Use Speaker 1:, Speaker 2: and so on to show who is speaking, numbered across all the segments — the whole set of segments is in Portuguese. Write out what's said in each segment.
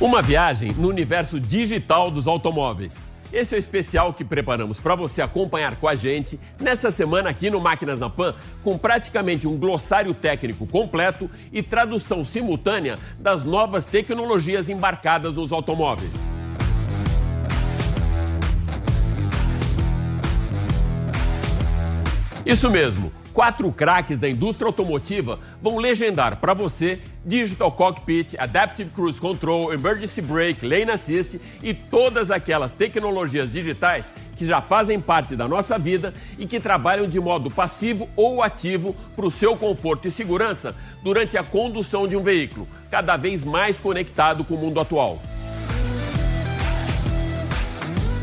Speaker 1: Uma viagem no universo digital dos automóveis. Esse é o especial que preparamos para você acompanhar com a gente nessa semana aqui no Máquinas na Pan, com praticamente um glossário técnico completo e tradução simultânea das novas tecnologias embarcadas nos automóveis. Isso mesmo, quatro craques da indústria automotiva vão legendar para você Digital Cockpit, Adaptive Cruise Control, Emergency Brake, Lane Assist e todas aquelas tecnologias digitais que já fazem parte da nossa vida e que trabalham de modo passivo ou ativo para o seu conforto e segurança durante a condução de um veículo, cada vez mais conectado com o mundo atual.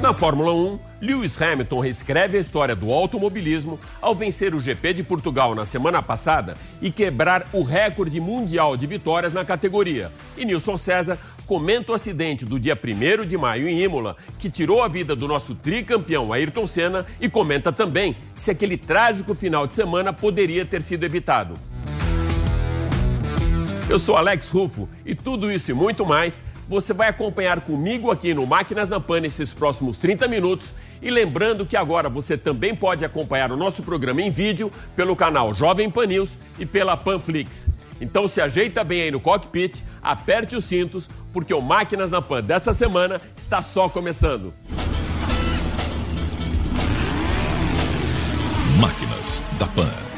Speaker 1: Na Fórmula 1, Lewis Hamilton reescreve a história do automobilismo ao vencer o GP de Portugal na semana passada e quebrar o recorde mundial de vitórias na categoria. E Nilson César comenta o acidente do dia 1 de maio em Imola, que tirou a vida do nosso tricampeão Ayrton Senna, e comenta também se aquele trágico final de semana poderia ter sido evitado. Eu sou Alex Rufo e tudo isso e muito mais você vai acompanhar comigo aqui no Máquinas na Pan nesses próximos 30 minutos. E lembrando que agora você também pode acompanhar o nosso programa em vídeo pelo canal Jovem Pan News e pela Panflix. Então se ajeita bem aí no cockpit, aperte os cintos, porque o Máquinas na Pan dessa semana está só começando.
Speaker 2: Máquinas da Pan.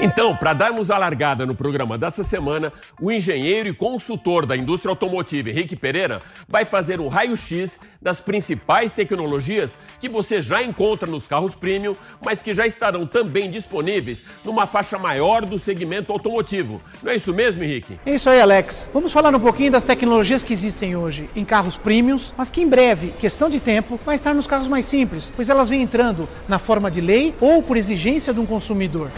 Speaker 1: Então, para darmos a largada no programa dessa semana, o engenheiro e consultor da indústria automotiva Henrique Pereira vai fazer um raio-x das principais tecnologias que você já encontra nos carros premium, mas que já estarão também disponíveis numa faixa maior do segmento automotivo. Não é isso mesmo, Henrique?
Speaker 3: É isso aí, Alex. Vamos falar um pouquinho das tecnologias que existem hoje em carros premiums, mas que em breve, questão de tempo, vai estar nos carros mais simples, pois elas vêm entrando na forma de lei ou por exigência de um consumidor.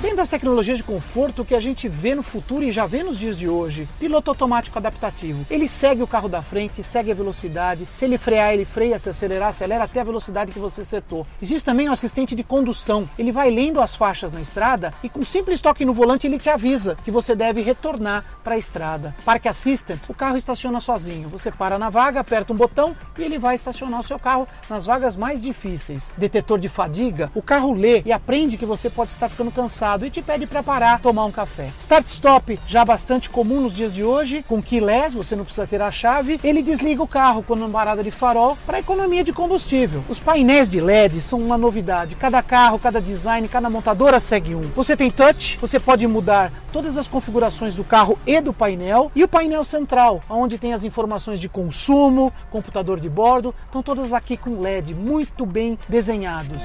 Speaker 3: Tem das tecnologias de conforto que a gente vê no futuro e já vê nos dias de hoje. Piloto automático adaptativo. Ele segue o carro da frente, segue a velocidade. Se ele frear, ele freia, se acelerar, acelera até a velocidade que você setou. Existe também o assistente de condução. Ele vai lendo as faixas na estrada e com simples toque no volante ele te avisa que você deve retornar para a estrada. Park Assistant, o carro estaciona sozinho. Você para na vaga, aperta um botão e ele vai estacionar o seu carro nas vagas mais difíceis. Detetor de fadiga, o carro lê e aprende que você pode estar ficando cansado e te pede para parar, tomar um café. Start-stop, já bastante comum nos dias de hoje, com keyless, você não precisa ter a chave, ele desliga o carro quando uma parada de farol para economia de combustível. Os painéis de LED são uma novidade. Cada carro, cada design, cada montadora segue um. Você tem touch, você pode mudar todas as configurações do carro e do painel e o painel central, onde tem as informações de consumo, computador de bordo, estão todas aqui com LED muito bem desenhados.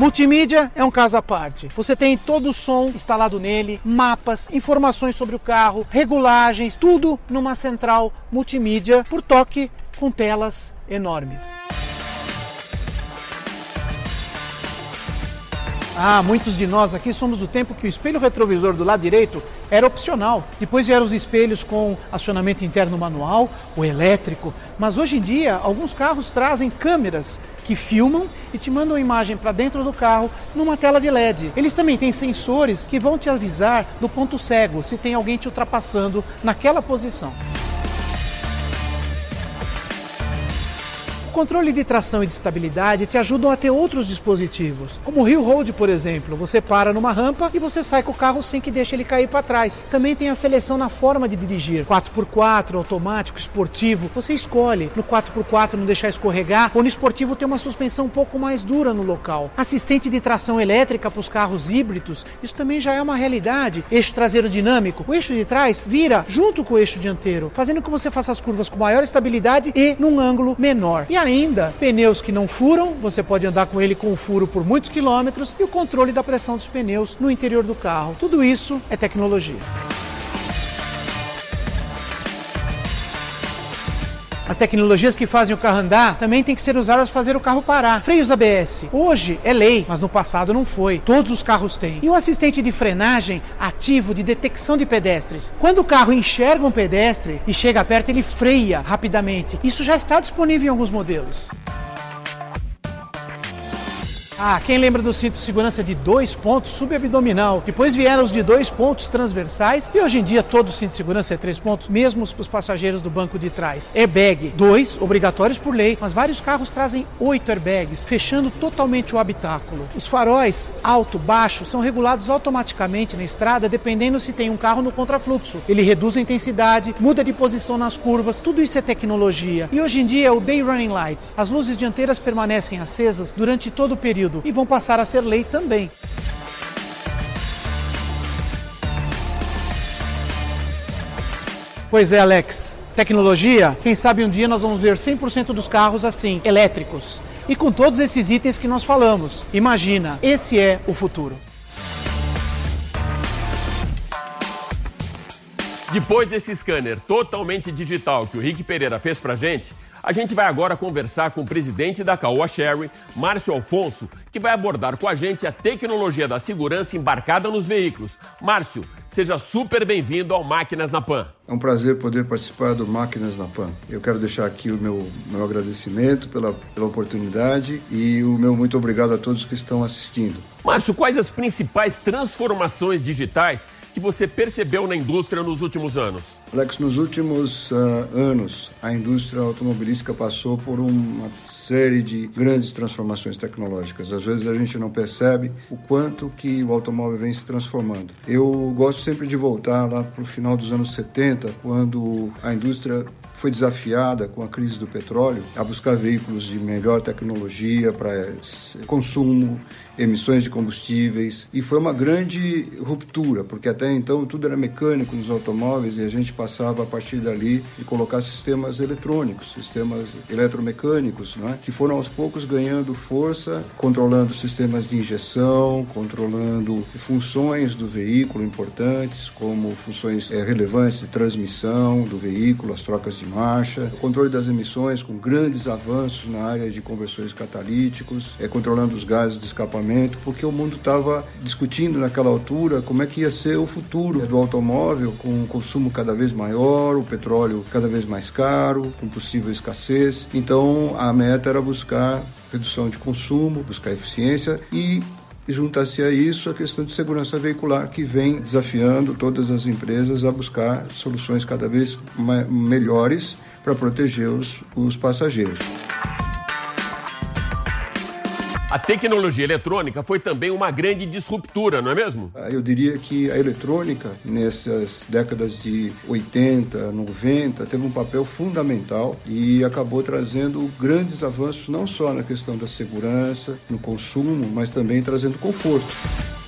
Speaker 3: Multimídia é um caso à parte. Você tem todo o som instalado nele, mapas, informações sobre o carro, regulagens, tudo numa central multimídia por toque com telas enormes. Ah, muitos de nós aqui somos do tempo que o espelho retrovisor do lado direito era opcional. Depois vieram os espelhos com acionamento interno manual, o elétrico. Mas hoje em dia, alguns carros trazem câmeras que filmam e te mandam a imagem para dentro do carro numa tela de LED. Eles também têm sensores que vão te avisar do ponto cego, se tem alguém te ultrapassando naquela posição. Controle de tração e de estabilidade te ajudam a ter outros dispositivos, como o Hill Hold, por exemplo. Você para numa rampa e você sai com o carro sem que deixe ele cair para trás. Também tem a seleção na forma de dirigir, 4x4, automático, esportivo. Você escolhe no 4x4 não deixar escorregar, ou no esportivo ter uma suspensão um pouco mais dura no local. Assistente de tração elétrica para os carros híbridos, isso também já é uma realidade. Eixo traseiro dinâmico, o eixo de trás vira junto com o eixo dianteiro, fazendo que você faça as curvas com maior estabilidade e num ângulo menor. E ainda, pneus que não furam, você pode andar com ele com furo por muitos quilômetros e o controle da pressão dos pneus no interior do carro. Tudo isso é tecnologia. As tecnologias que fazem o carro andar também têm que ser usadas para fazer o carro parar. Freios ABS. Hoje é lei, mas no passado não foi. Todos os carros têm. E o assistente de frenagem ativo de detecção de pedestres. Quando o carro enxerga um pedestre e chega perto, ele freia rapidamente. Isso já está disponível em alguns modelos. Ah, quem lembra do cinto de segurança de dois pontos subabdominal? Depois vieram os de dois pontos transversais e hoje em dia todo cinto de segurança é três pontos, mesmo para os passageiros do banco de trás. Airbag, dois, obrigatórios por lei, mas vários carros trazem oito airbags, fechando totalmente o habitáculo. Os faróis alto, baixo são regulados automaticamente na estrada dependendo se tem um carro no contrafluxo. Ele reduz a intensidade, muda de posição nas curvas, tudo isso é tecnologia. E hoje em dia é o Day Running Lights. As luzes dianteiras permanecem acesas durante todo o período e vão passar a ser lei também. Pois é, Alex. Tecnologia, quem sabe um dia nós vamos ver 100% dos carros assim, elétricos. E com todos esses itens que nós falamos. Imagina, esse é o futuro.
Speaker 1: Depois desse scanner totalmente digital que o Rick Pereira fez pra gente, a gente vai agora conversar com o presidente da Caoa Sherry, Márcio Alfonso, que vai abordar com a gente a tecnologia da segurança embarcada nos veículos. Márcio, seja super bem-vindo ao Máquinas na Pan.
Speaker 4: É um prazer poder participar do Máquinas na Pan. Eu quero deixar aqui o meu, meu agradecimento pela, pela oportunidade e o meu muito obrigado a todos que estão assistindo.
Speaker 1: Márcio, quais as principais transformações digitais que você percebeu na indústria nos últimos anos?
Speaker 4: Alex, nos últimos uh, anos, a indústria automobilística passou por uma série de grandes transformações tecnológicas. Às vezes a gente não percebe o quanto que o automóvel vem se transformando. Eu gosto sempre de voltar lá para o final dos anos 70, quando a indústria foi desafiada com a crise do petróleo a buscar veículos de melhor tecnologia para consumo, emissões de combustíveis. E foi uma grande ruptura, porque até então tudo era mecânico nos automóveis e a gente passava a partir dali de colocar sistemas eletrônicos, sistemas eletromecânicos, né, que foram aos poucos ganhando força, controlando sistemas de injeção, controlando funções do veículo importantes, como funções é, relevantes de transmissão do veículo, as trocas de marcha, controle das emissões com grandes avanços na área de conversores catalíticos, é, controlando os gases de escapamento, porque o mundo estava discutindo naquela altura como é que ia ser o futuro do automóvel, com um consumo cada vez maior, o petróleo cada vez mais caro, com possível escassez. Então a meta era buscar redução de consumo, buscar eficiência e e junta-se a isso a questão de segurança veicular, que vem desafiando todas as empresas a buscar soluções cada vez melhores para proteger os, os passageiros.
Speaker 1: A tecnologia eletrônica foi também uma grande disruptura, não é mesmo?
Speaker 4: Ah, eu diria que a eletrônica, nessas décadas de 80, 90, teve um papel fundamental e acabou trazendo grandes avanços, não só na questão da segurança, no consumo, mas também trazendo conforto.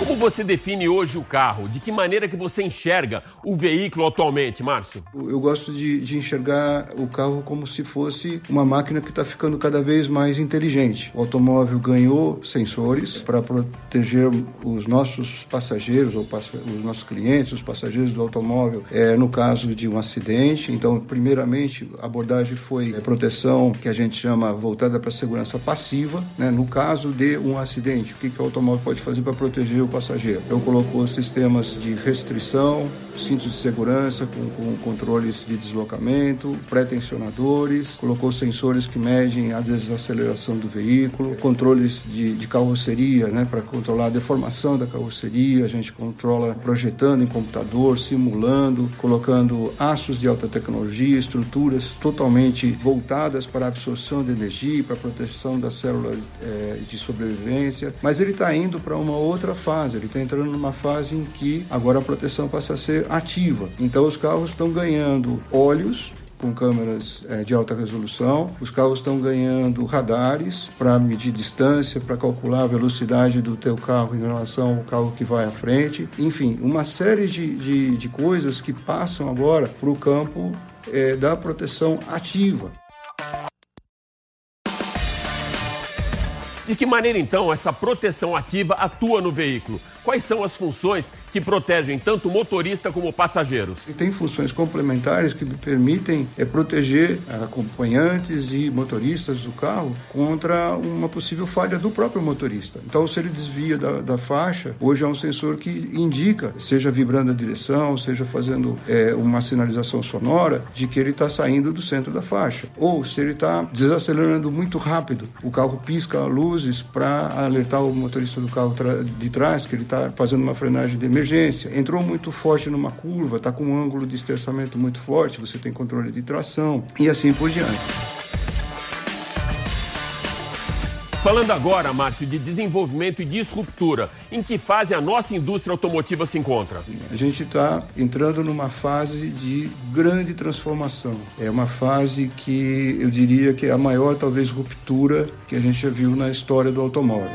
Speaker 1: Como você define hoje o carro? De que maneira que você enxerga o veículo atualmente, Márcio?
Speaker 4: Eu gosto de, de enxergar o carro como se fosse uma máquina que está ficando cada vez mais inteligente. O automóvel ganhou sensores para proteger os nossos passageiros, ou os nossos clientes, os passageiros do automóvel, é, no caso de um acidente. Então, primeiramente, a abordagem foi é, proteção que a gente chama voltada para segurança passiva. Né? No caso de um acidente, o que, que o automóvel pode fazer para proteger o passageiro. Então colocou sistemas de restrição, cintos de segurança com, com controles de deslocamento, pré-tensionadores, colocou sensores que medem a desaceleração do veículo, controles de, de carroceria, né, para controlar a deformação da carroceria, a gente controla projetando em computador, simulando, colocando aços de alta tecnologia, estruturas totalmente voltadas para a absorção de energia, para a proteção da célula é, de sobrevivência, mas ele está indo para uma outra fase, ele está entrando numa fase em que agora a proteção passa a ser ativa. Então os carros estão ganhando óleos com câmeras é, de alta resolução. Os carros estão ganhando radares para medir distância, para calcular a velocidade do teu carro em relação ao carro que vai à frente. Enfim, uma série de, de, de coisas que passam agora para o campo é, da proteção ativa.
Speaker 1: De que maneira, então, essa proteção ativa atua no veículo? Quais são as funções que protegem tanto o motorista como passageiros?
Speaker 4: Tem funções complementares que permitem é, proteger acompanhantes e motoristas do carro contra uma possível falha do próprio motorista. Então, se ele desvia da, da faixa, hoje há um sensor que indica, seja vibrando a direção, seja fazendo é, uma sinalização sonora, de que ele está saindo do centro da faixa. Ou se ele está desacelerando muito rápido, o carro pisca luzes para alertar o motorista do carro de trás que ele está fazendo uma frenagem de emergência. Entrou muito forte numa curva, está com um ângulo de esterçamento muito forte, você tem controle de tração e assim por diante.
Speaker 1: Falando agora, Márcio, de desenvolvimento e disruptura, em que fase a nossa indústria automotiva se encontra?
Speaker 4: A gente está entrando numa fase de grande transformação. É uma fase que eu diria que é a maior, talvez, ruptura que a gente já viu na história do automóvel.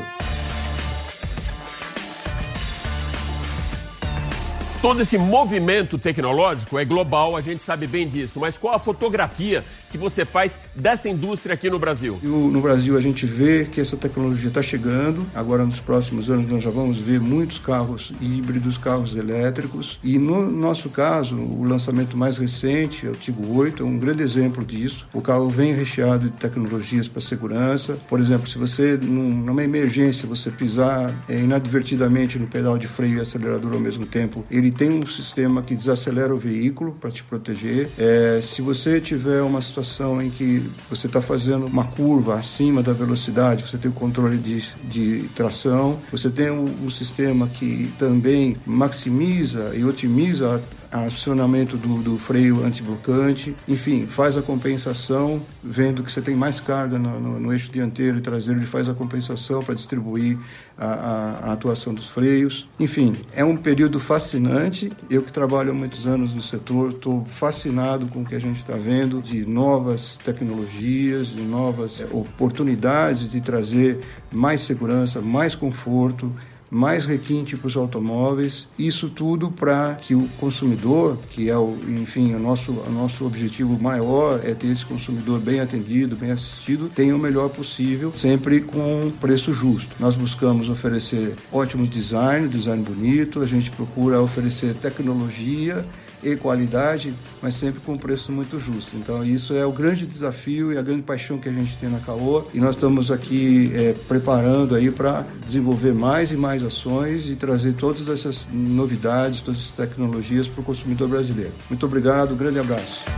Speaker 1: Todo esse movimento tecnológico é global, a gente sabe bem disso, mas qual a fotografia que você faz dessa indústria aqui no Brasil?
Speaker 4: No Brasil a gente vê que essa tecnologia está chegando. Agora nos próximos anos nós já vamos ver muitos carros híbridos, carros elétricos. E no nosso caso, o lançamento mais recente, o Tigo 8, é um grande exemplo disso. O carro vem recheado de tecnologias para segurança. Por exemplo, se você numa emergência você pisar é, inadvertidamente no pedal de freio e acelerador ao mesmo tempo, ele tem um sistema que desacelera o veículo para te proteger. É, se você tiver uma situação em que você está fazendo uma curva acima da velocidade, você tem o controle de, de tração, você tem um, um sistema que também maximiza e otimiza acionamento do, do freio antiblocante, enfim, faz a compensação, vendo que você tem mais carga no, no, no eixo dianteiro e traseiro, ele faz a compensação para distribuir a, a, a, atuação dos freios. Enfim, é um período fascinante. Eu que trabalho há muitos anos no setor, estou fascinado com o que a gente está vendo de novas tecnologias, de novas é, oportunidades de trazer mais segurança, mais conforto mais requinte para os automóveis, isso tudo para que o consumidor, que é o, enfim, o nosso, o nosso objetivo maior é ter esse consumidor bem atendido, bem assistido, tenha o melhor possível, sempre com preço justo. Nós buscamos oferecer ótimo design, design bonito, a gente procura oferecer tecnologia e qualidade, mas sempre com um preço muito justo. Então, isso é o grande desafio e a grande paixão que a gente tem na Caoa. E nós estamos aqui é, preparando aí para desenvolver mais e mais ações e trazer todas essas novidades, todas essas tecnologias para o consumidor brasileiro. Muito obrigado, grande abraço.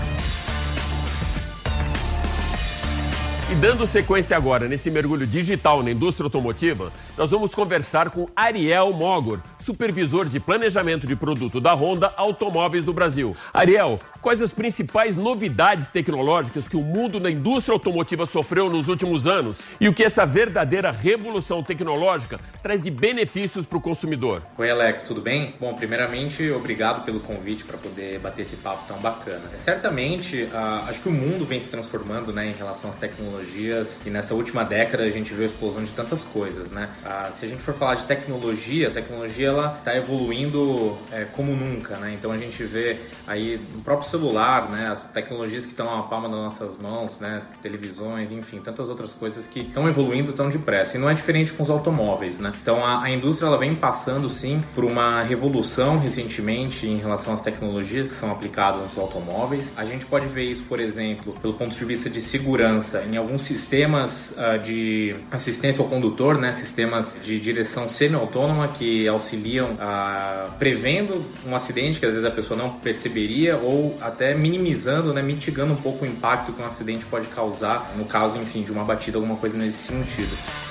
Speaker 1: E dando sequência agora nesse mergulho digital na indústria automotiva, nós vamos conversar com Ariel Mogor, supervisor de planejamento de produto da Honda Automóveis do Brasil. Ariel, quais as principais novidades tecnológicas que o mundo da indústria automotiva sofreu nos últimos anos e o que essa verdadeira revolução tecnológica traz de benefícios para o consumidor?
Speaker 5: Oi, Alex, tudo bem? Bom, primeiramente, obrigado pelo convite para poder bater esse papo tão bacana. Certamente, uh, acho que o mundo vem se transformando né, em relação às tecnologias e nessa última década a gente viu a explosão de tantas coisas, né? Ah, se a gente for falar de tecnologia, a tecnologia está evoluindo é, como nunca, né? Então a gente vê aí no próprio celular, né? As tecnologias que estão à palma das nossas mãos, né? Televisões, enfim, tantas outras coisas que estão evoluindo tão depressa. E não é diferente com os automóveis, né? Então a, a indústria ela vem passando sim por uma revolução recentemente em relação às tecnologias que são aplicadas nos automóveis. A gente pode ver isso, por exemplo, pelo ponto de vista de segurança em alguns sistemas uh, de assistência ao condutor, né, sistemas de direção semi-autônoma que auxiliam uh, prevendo um acidente que às vezes a pessoa não perceberia ou até minimizando, né, mitigando um pouco o impacto que um acidente pode causar no caso, enfim, de uma batida, alguma coisa nesse sentido.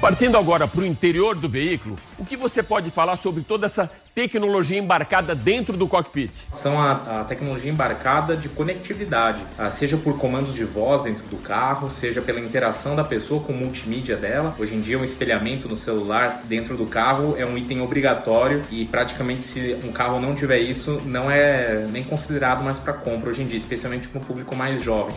Speaker 1: Partindo agora para o interior do veículo, o que você pode falar sobre toda essa tecnologia embarcada dentro do cockpit?
Speaker 5: São a, a tecnologia embarcada de conectividade, ah, seja por comandos de voz dentro do carro, seja pela interação da pessoa com o multimídia dela. Hoje em dia, um espelhamento no celular dentro do carro é um item obrigatório e praticamente se um carro não tiver isso, não é nem considerado mais para compra hoje em dia, especialmente para o público mais jovem.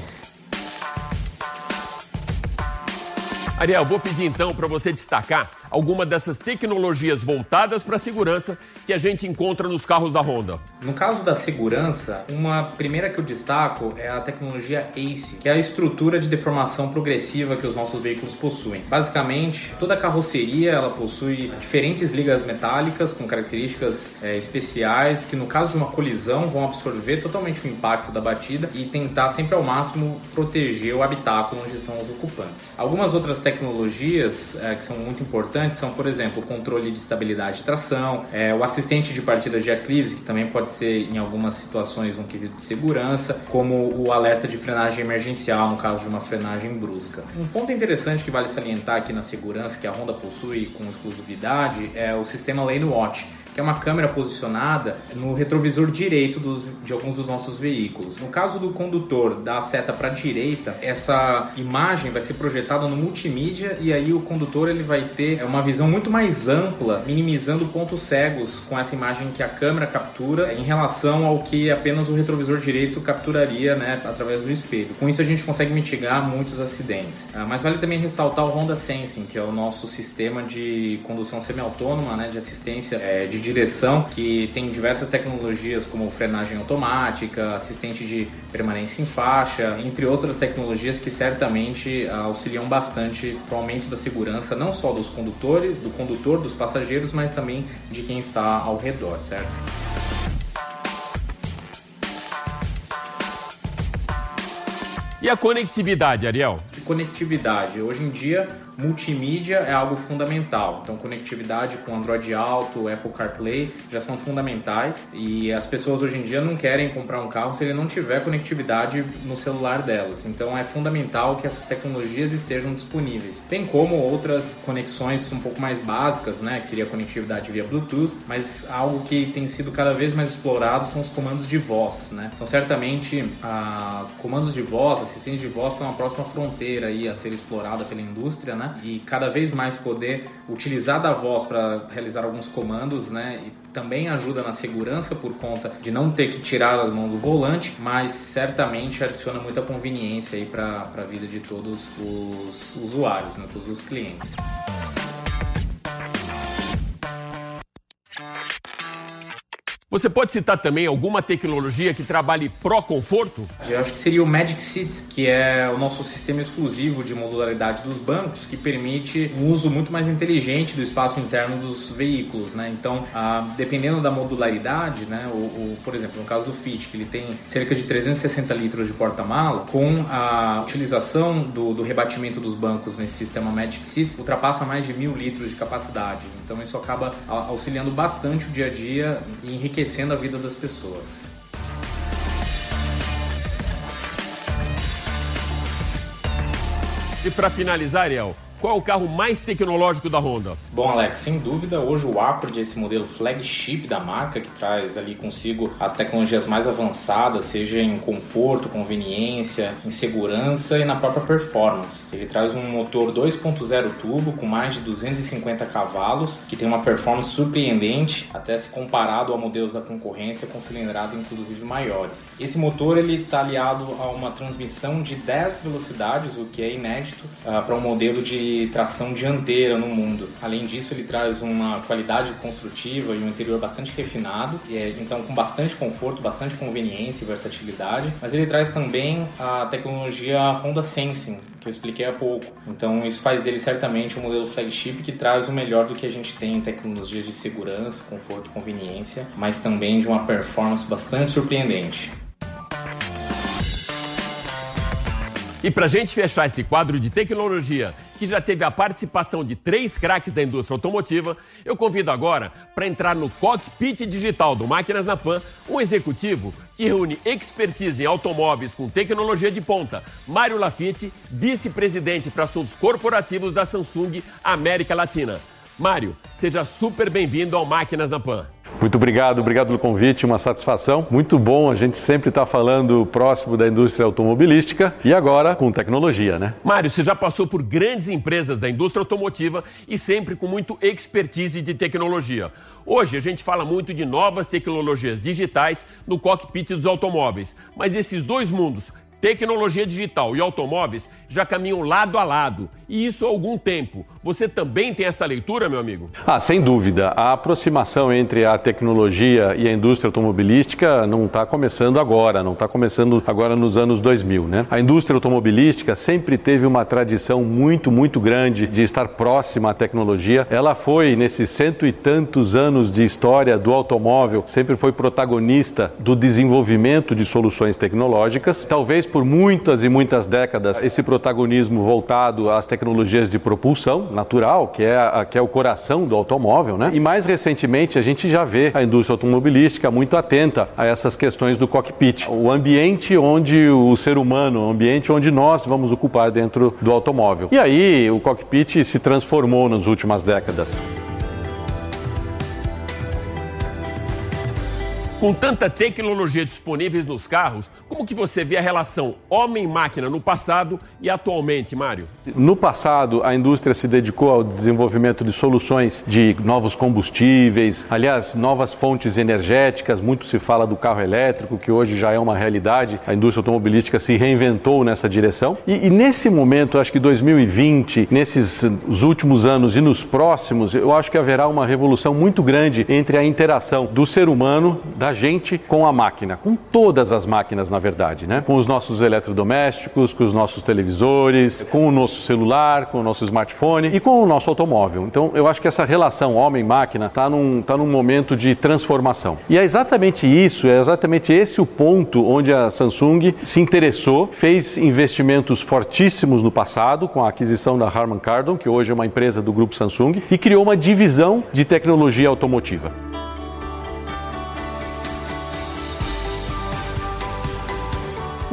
Speaker 1: Ariel, vou pedir então para você destacar alguma dessas tecnologias voltadas para a segurança que a gente encontra nos carros da Honda.
Speaker 5: No caso da segurança, uma primeira que eu destaco é a tecnologia ACE, que é a estrutura de deformação progressiva que os nossos veículos possuem. Basicamente, toda a carroceria ela possui diferentes ligas metálicas com características é, especiais que, no caso de uma colisão, vão absorver totalmente o impacto da batida e tentar sempre ao máximo proteger o habitáculo onde estão os ocupantes. Algumas outras tecnologias é, que são muito importantes são, por exemplo, o controle de estabilidade de tração, é, o assistente de partida de aclives, que também pode ser em algumas situações um quesito de segurança, como o alerta de frenagem emergencial no caso de uma frenagem brusca. Um ponto interessante que vale salientar aqui na segurança que a Honda possui com exclusividade é o sistema Lane Watch que é uma câmera posicionada no retrovisor direito dos, de alguns dos nossos veículos. No caso do condutor dar a seta para a direita, essa imagem vai ser projetada no multimídia e aí o condutor ele vai ter uma visão muito mais ampla, minimizando pontos cegos com essa imagem que a câmera captura em relação ao que apenas o retrovisor direito capturaria né, através do espelho. Com isso a gente consegue mitigar muitos acidentes. Ah, mas vale também ressaltar o Honda Sensing, que é o nosso sistema de condução semi-autônoma, né, de assistência é, de direção que tem diversas tecnologias como frenagem automática, assistente de permanência em faixa, entre outras tecnologias que certamente ah, auxiliam bastante para o aumento da segurança não só dos condutores, do condutor, dos passageiros, mas também de quem está ao redor, certo?
Speaker 1: E a conectividade, Ariel?
Speaker 5: conectividade. Hoje em dia, multimídia é algo fundamental. Então, conectividade com Android Auto, Apple CarPlay já são fundamentais e as pessoas hoje em dia não querem comprar um carro se ele não tiver conectividade no celular delas. Então, é fundamental que essas tecnologias estejam disponíveis. Tem como outras conexões um pouco mais básicas, né, que seria conectividade via Bluetooth, mas algo que tem sido cada vez mais explorado são os comandos de voz, né? Então, certamente, a... comandos de voz, assistentes de voz são a próxima fronteira aí a ser explorada pela indústria, né? Né? E cada vez mais poder utilizar da voz para realizar alguns comandos, né? E também ajuda na segurança por conta de não ter que tirar as mãos do volante, mas certamente adiciona muita conveniência aí para a vida de todos os usuários, né? Todos os clientes.
Speaker 1: Você pode citar também alguma tecnologia que trabalhe pró-conforto?
Speaker 5: Eu acho que seria o Magic Seat, que é o nosso sistema exclusivo de modularidade dos bancos, que permite um uso muito mais inteligente do espaço interno dos veículos. Né? Então, ah, dependendo da modularidade, né, o, o, por exemplo, no caso do Fit, que ele tem cerca de 360 litros de porta-mala, com a utilização do, do rebatimento dos bancos nesse sistema Magic Seat, ultrapassa mais de mil litros de capacidade. Então, isso acaba auxiliando bastante o dia a dia e enriquecendo enriquecendo a vida das pessoas.
Speaker 1: E para finalizar, Ariel, qual é o carro mais tecnológico da Honda?
Speaker 5: Bom, Alex, sem dúvida, hoje o Accord é esse modelo flagship da marca que traz ali consigo as tecnologias mais avançadas, seja em conforto, conveniência, em segurança e na própria performance. Ele traz um motor 2.0 turbo com mais de 250 cavalos, que tem uma performance surpreendente, até se comparado a modelos da concorrência com cilindrada inclusive maiores. Esse motor ele está aliado a uma transmissão de 10 velocidades, o que é inédito uh, para um modelo de tração dianteira no mundo. Além disso, ele traz uma qualidade construtiva e um interior bastante refinado, é, então com bastante conforto, bastante conveniência e versatilidade. Mas ele traz também a tecnologia Honda Sensing, que eu expliquei há pouco. Então isso faz dele certamente um modelo flagship que traz o melhor do que a gente tem em tecnologia de segurança, conforto, conveniência, mas também de uma performance bastante surpreendente.
Speaker 1: E para gente fechar esse quadro de tecnologia, que já teve a participação de três craques da indústria automotiva, eu convido agora para entrar no cockpit digital do Máquinas na Pan um executivo que reúne expertise em automóveis com tecnologia de ponta, Mário Lafitte, vice-presidente para assuntos corporativos da Samsung América Latina. Mário, seja super bem-vindo ao Máquinas na Pan.
Speaker 6: Muito obrigado, obrigado pelo convite, uma satisfação. Muito bom, a gente sempre está falando próximo da indústria automobilística e agora com tecnologia, né?
Speaker 1: Mário, você já passou por grandes empresas da indústria automotiva e sempre com muito expertise de tecnologia. Hoje a gente fala muito de novas tecnologias digitais no cockpit dos automóveis, mas esses dois mundos Tecnologia digital e automóveis já caminham lado a lado, e isso há algum tempo. Você também tem essa leitura, meu amigo?
Speaker 6: Ah, sem dúvida. A aproximação entre a tecnologia e a indústria automobilística não está começando agora, não está começando agora nos anos 2000, né? A indústria automobilística sempre teve uma tradição muito, muito grande de estar próxima à tecnologia. Ela foi, nesses cento e tantos anos de história do automóvel, sempre foi protagonista do desenvolvimento de soluções tecnológicas. Talvez por muitas e muitas décadas esse protagonismo voltado às tecnologias de propulsão natural, que é, a, que é o coração do automóvel, né? E mais recentemente a gente já vê a indústria automobilística muito atenta a essas questões do cockpit, o ambiente onde o ser humano, o ambiente onde nós vamos ocupar dentro do automóvel. E aí o cockpit se transformou nas últimas décadas.
Speaker 1: Com tanta tecnologia disponível nos carros, como que você vê a relação homem-máquina no passado e atualmente, Mário?
Speaker 6: No passado, a indústria se dedicou ao desenvolvimento de soluções de novos combustíveis, aliás, novas fontes energéticas. Muito se fala do carro elétrico, que hoje já é uma realidade. A indústria automobilística se reinventou nessa direção. E, e nesse momento, acho que 2020, nesses os últimos anos e nos próximos, eu acho que haverá uma revolução muito grande entre a interação do ser humano, da gente com a máquina, com todas as máquinas, na verdade, né? Com os nossos eletrodomésticos, com os nossos televisores, com o nosso celular, com o nosso smartphone e com o nosso automóvel. Então, eu acho que essa relação homem-máquina está num, tá num momento de transformação. E é exatamente isso, é exatamente esse o ponto onde a Samsung se interessou, fez investimentos fortíssimos no passado com a aquisição da Harman Kardon, que hoje é uma empresa do grupo Samsung, e criou uma divisão de tecnologia automotiva.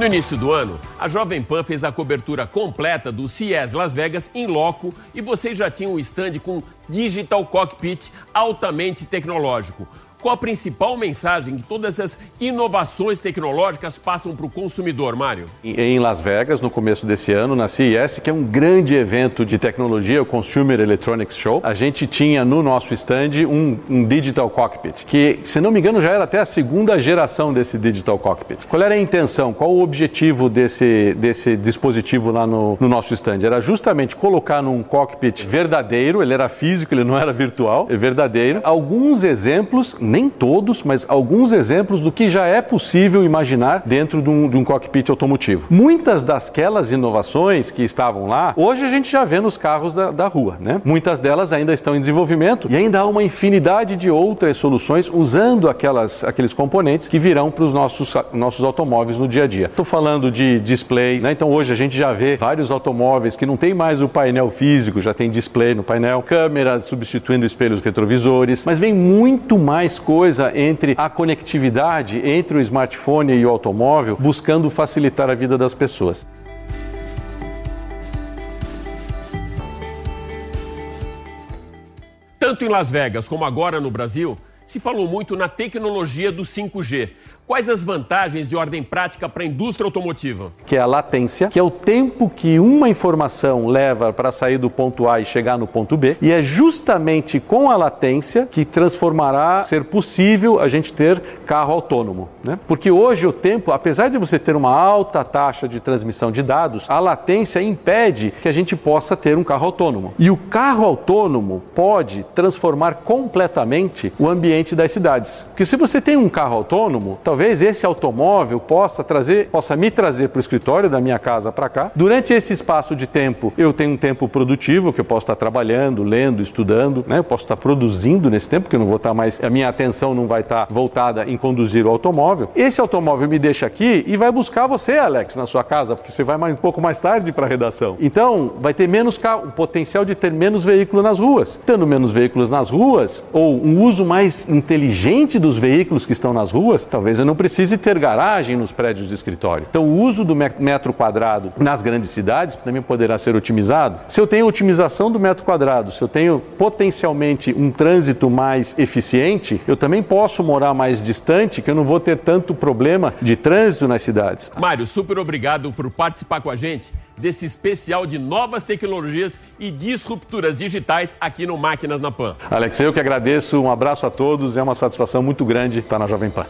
Speaker 1: No início do ano, a Jovem Pan fez a cobertura completa do CES Las Vegas em loco e vocês já tinham um stand com Digital Cockpit altamente tecnológico. Qual a principal mensagem que todas essas inovações tecnológicas passam para o consumidor, Mário?
Speaker 6: Em Las Vegas, no começo desse ano, na CES, que é um grande evento de tecnologia, o Consumer Electronics Show, a gente tinha no nosso stand um, um Digital Cockpit, que, se não me engano, já era até a segunda geração desse Digital Cockpit. Qual era a intenção, qual o objetivo desse, desse dispositivo lá no, no nosso stand? Era justamente colocar num cockpit verdadeiro, ele era físico, ele não era virtual, é verdadeiro, alguns exemplos nem todos, mas alguns exemplos do que já é possível imaginar dentro de um, de um cockpit automotivo. Muitas dasquelas inovações que estavam lá, hoje a gente já vê nos carros da, da rua, né? Muitas delas ainda estão em desenvolvimento e ainda há uma infinidade de outras soluções usando aquelas, aqueles componentes que virão para os nossos, nossos automóveis no dia a dia. Estou falando de displays, né? Então hoje a gente já vê vários automóveis que não tem mais o painel físico, já tem display no painel, câmeras substituindo espelhos retrovisores, mas vem muito mais coisa entre a conectividade entre o smartphone e o automóvel, buscando facilitar a vida das pessoas.
Speaker 1: Tanto em Las Vegas como agora no Brasil, se falou muito na tecnologia do 5G, Quais as vantagens de ordem prática para a indústria automotiva?
Speaker 6: Que é a latência, que é o tempo que uma informação leva para sair do ponto A e chegar no ponto B, e é justamente com a latência que transformará ser possível a gente ter carro autônomo, né? Porque hoje o tempo, apesar de você ter uma alta taxa de transmissão de dados, a latência impede que a gente possa ter um carro autônomo. E o carro autônomo pode transformar completamente o ambiente das cidades. Porque se você tem um carro autônomo, talvez talvez esse automóvel possa trazer, possa me trazer para o escritório da minha casa para cá. Durante esse espaço de tempo, eu tenho um tempo produtivo que eu posso estar trabalhando, lendo, estudando, né? Eu posso estar produzindo nesse tempo, que eu não vou estar mais, a minha atenção não vai estar voltada em conduzir o automóvel. Esse automóvel me deixa aqui e vai buscar você, Alex, na sua casa, porque você vai mais, um pouco mais tarde para a redação. Então, vai ter menos carro, um potencial de ter menos veículos nas ruas. Tendo menos veículos nas ruas, ou um uso mais inteligente dos veículos que estão nas ruas, talvez eu não precise ter garagem nos prédios de escritório. Então, o uso do metro quadrado nas grandes cidades também poderá ser otimizado. Se eu tenho otimização do metro quadrado, se eu tenho potencialmente um trânsito mais eficiente, eu também posso morar mais distante, que eu não vou ter tanto problema de trânsito nas cidades.
Speaker 1: Mário, super obrigado por participar com a gente desse especial de novas tecnologias e disrupturas digitais aqui no Máquinas na Pan.
Speaker 6: Alex, eu que agradeço, um abraço a todos, é uma satisfação muito grande estar na Jovem Pan.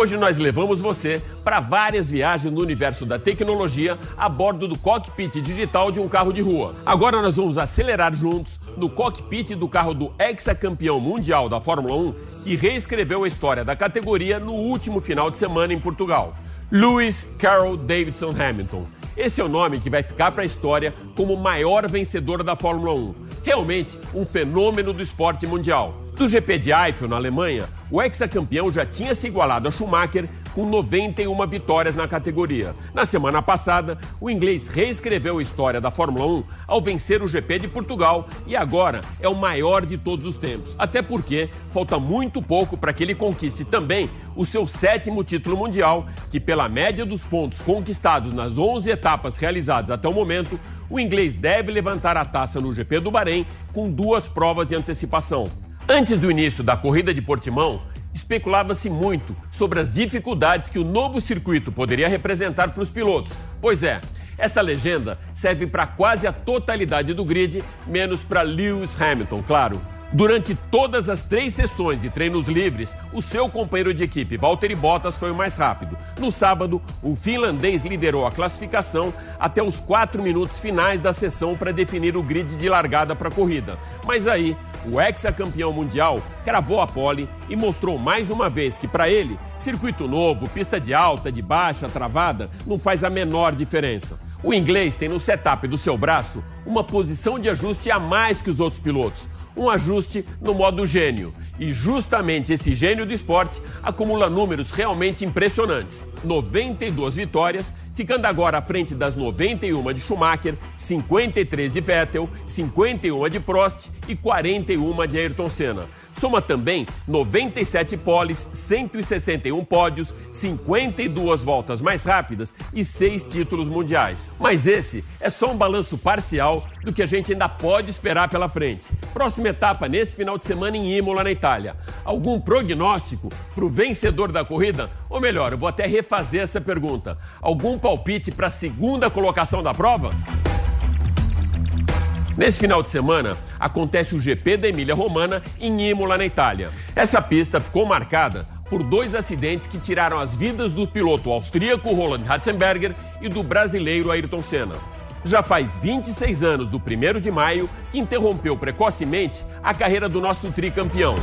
Speaker 1: Hoje nós levamos você para várias viagens no universo da tecnologia a bordo do cockpit digital de um carro de rua. Agora nós vamos acelerar juntos no cockpit do carro do ex-campeão mundial da Fórmula 1 que reescreveu a história da categoria no último final de semana em Portugal. Lewis Carroll Davidson Hamilton. Esse é o nome que vai ficar para a história como o maior vencedor da Fórmula 1. Realmente um fenômeno do esporte mundial. Do GP de Eiffel, na Alemanha, o ex-campeão já tinha se igualado a Schumacher com 91 vitórias na categoria. Na semana passada, o inglês reescreveu a história da Fórmula 1 ao vencer o GP de Portugal e agora é o maior de todos os tempos. Até porque falta muito pouco para que ele conquiste também o seu sétimo título mundial, que, pela média dos pontos conquistados nas 11 etapas realizadas até o momento, o inglês deve levantar a taça no GP do Bahrein com duas provas de antecipação. Antes do início da corrida de Portimão, especulava-se muito sobre as dificuldades que o novo circuito poderia representar para os pilotos. Pois é, essa legenda serve para quase a totalidade do grid, menos para Lewis Hamilton, claro. Durante todas as três sessões de treinos livres, o seu companheiro de equipe, Valtteri Bottas, foi o mais rápido. No sábado, o finlandês liderou a classificação até os quatro minutos finais da sessão para definir o grid de largada para a corrida. Mas aí, o ex-campeão mundial cravou a pole e mostrou mais uma vez que, para ele, circuito novo, pista de alta, de baixa, travada, não faz a menor diferença. O inglês tem no setup do seu braço uma posição de ajuste a mais que os outros pilotos um ajuste no modo gênio. E justamente esse gênio do esporte acumula números realmente impressionantes: 92 vitórias, ficando agora à frente das 91 de Schumacher, 53 de Vettel, 51 de Prost e 41 de Ayrton Senna. Soma também 97 poles, 161 pódios, 52 voltas mais rápidas e 6 títulos mundiais. Mas esse é só um balanço parcial do que a gente ainda pode esperar pela frente. Próxima etapa nesse final de semana em Imola, na Itália. Algum prognóstico para o vencedor da corrida? Ou melhor, eu vou até refazer essa pergunta. Algum palpite para a segunda colocação da prova? Nesse final de semana, acontece o GP da Emília-Romana em Imola, na Itália. Essa pista ficou marcada por dois acidentes que tiraram as vidas do piloto austríaco Roland Ratzenberger e do brasileiro Ayrton Senna. Já faz 26 anos do 1 de maio que interrompeu precocemente a carreira do nosso tricampeão.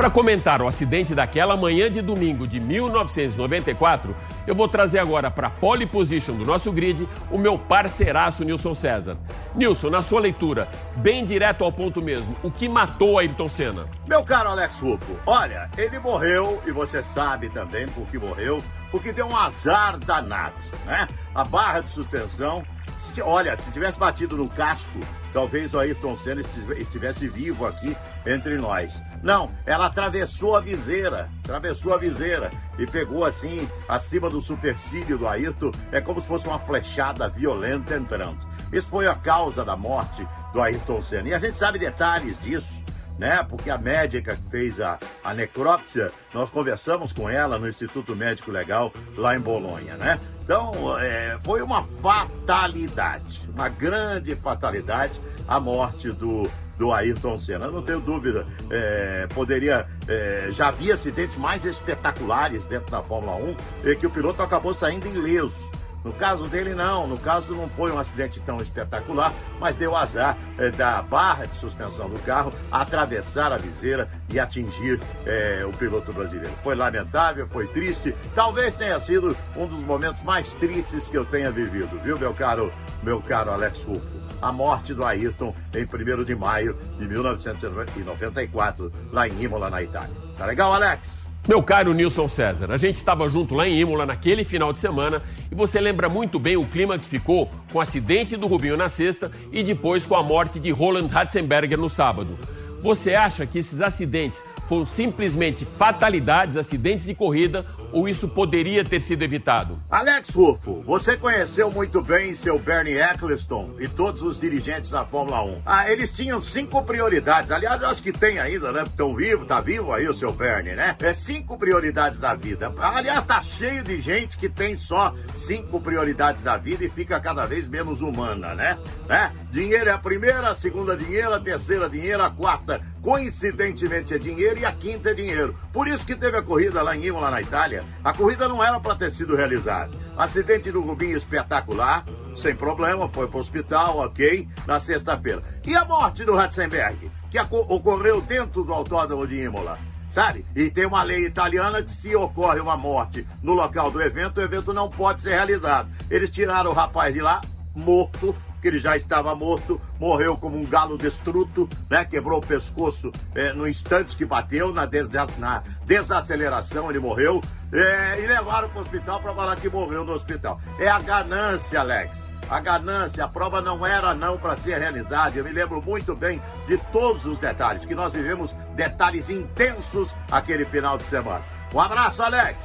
Speaker 1: Para comentar o acidente daquela manhã de domingo de 1994, eu vou trazer agora para a pole position do nosso grid o meu parceiraço Nilson César. Nilson, na sua leitura, bem direto ao ponto mesmo, o que matou Ayrton Senna?
Speaker 7: Meu caro Alex Rufo, olha, ele morreu e você sabe também por que morreu, porque deu um azar danado, né? A barra de suspensão se, olha, se tivesse batido no casco, talvez o Ayrton Senna estivesse vivo aqui entre nós. Não, ela atravessou a viseira, atravessou a viseira e pegou assim, acima do supercílio do Ayrton, é como se fosse uma flechada violenta entrando. Isso foi a causa da morte do Ayrton Senna. E a gente sabe detalhes disso né? Porque a médica que fez a, a necrópsia, nós conversamos com ela no Instituto Médico Legal lá em Bolonha, né? Então, é, foi uma fatalidade, uma grande fatalidade a morte do, do Ayrton Senna. Não tenho dúvida, é, poderia. É, já havia acidentes mais espetaculares dentro da Fórmula 1 e que o piloto acabou saindo ileso. No caso dele, não. No caso, não foi um acidente tão espetacular, mas deu azar é, da barra de suspensão do carro atravessar a viseira e atingir é, o piloto brasileiro. Foi lamentável, foi triste. Talvez tenha sido um dos momentos mais tristes que eu tenha vivido, viu, meu caro, meu caro Alex Rufo? A morte do Ayrton em 1 de maio de 1994, lá em Imola, na Itália. Tá legal, Alex?
Speaker 1: Meu caro Nilson César, a gente estava junto lá em Imola naquele final de semana e você lembra muito bem o clima que ficou com o acidente do Rubinho na sexta e depois com a morte de Roland Ratzenberger no sábado. Você acha que esses acidentes foram simplesmente fatalidades, acidentes de corrida, ou isso poderia ter sido evitado?
Speaker 7: Alex Rufo, você conheceu muito bem seu Bernie Eccleston e todos os dirigentes da Fórmula 1. Ah, eles tinham cinco prioridades. Aliás, eu acho que tem ainda, né? Estão vivos, tá vivo aí o seu Bernie, né? É cinco prioridades da vida. Aliás, tá cheio de gente que tem só cinco prioridades da vida e fica cada vez menos humana, né? né? Dinheiro é a primeira, a segunda dinheiro, a terceira dinheiro, a quarta, coincidentemente, é dinheiro e a quinta é dinheiro. Por isso que teve a corrida lá em Imola, na Itália. A corrida não era para ter sido realizada. Acidente do Rubinho espetacular, sem problema, foi para o hospital, ok, na sexta-feira. E a morte do Ratzenberg, que ocorreu dentro do autódromo de Imola? sabe? E tem uma lei italiana que se ocorre uma morte no local do evento, o evento não pode ser realizado. Eles tiraram o rapaz de lá, morto, que ele já estava morto, morreu como um galo destruto, né? Quebrou o pescoço é, no instante que bateu, na, des na desaceleração ele morreu, é, e levaram para o hospital para falar que morreu no hospital. É a ganância, Alex. A ganância, a prova não era não para ser realizada. Eu me lembro muito bem de todos os detalhes, que nós vivemos detalhes intensos aquele final de semana. Um abraço, Alex.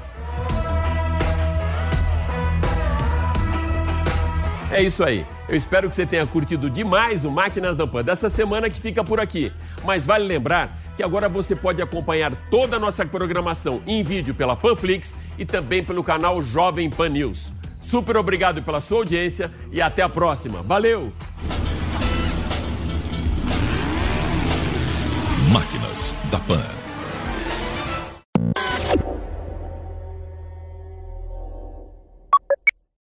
Speaker 1: É isso aí. Eu espero que você tenha curtido demais o Máquinas da Pan dessa semana que fica por aqui. Mas vale lembrar que agora você pode acompanhar toda a nossa programação em vídeo pela Panflix e também pelo canal Jovem Pan News. Super obrigado pela sua audiência e até a próxima. Valeu!
Speaker 2: Máquinas da Pan.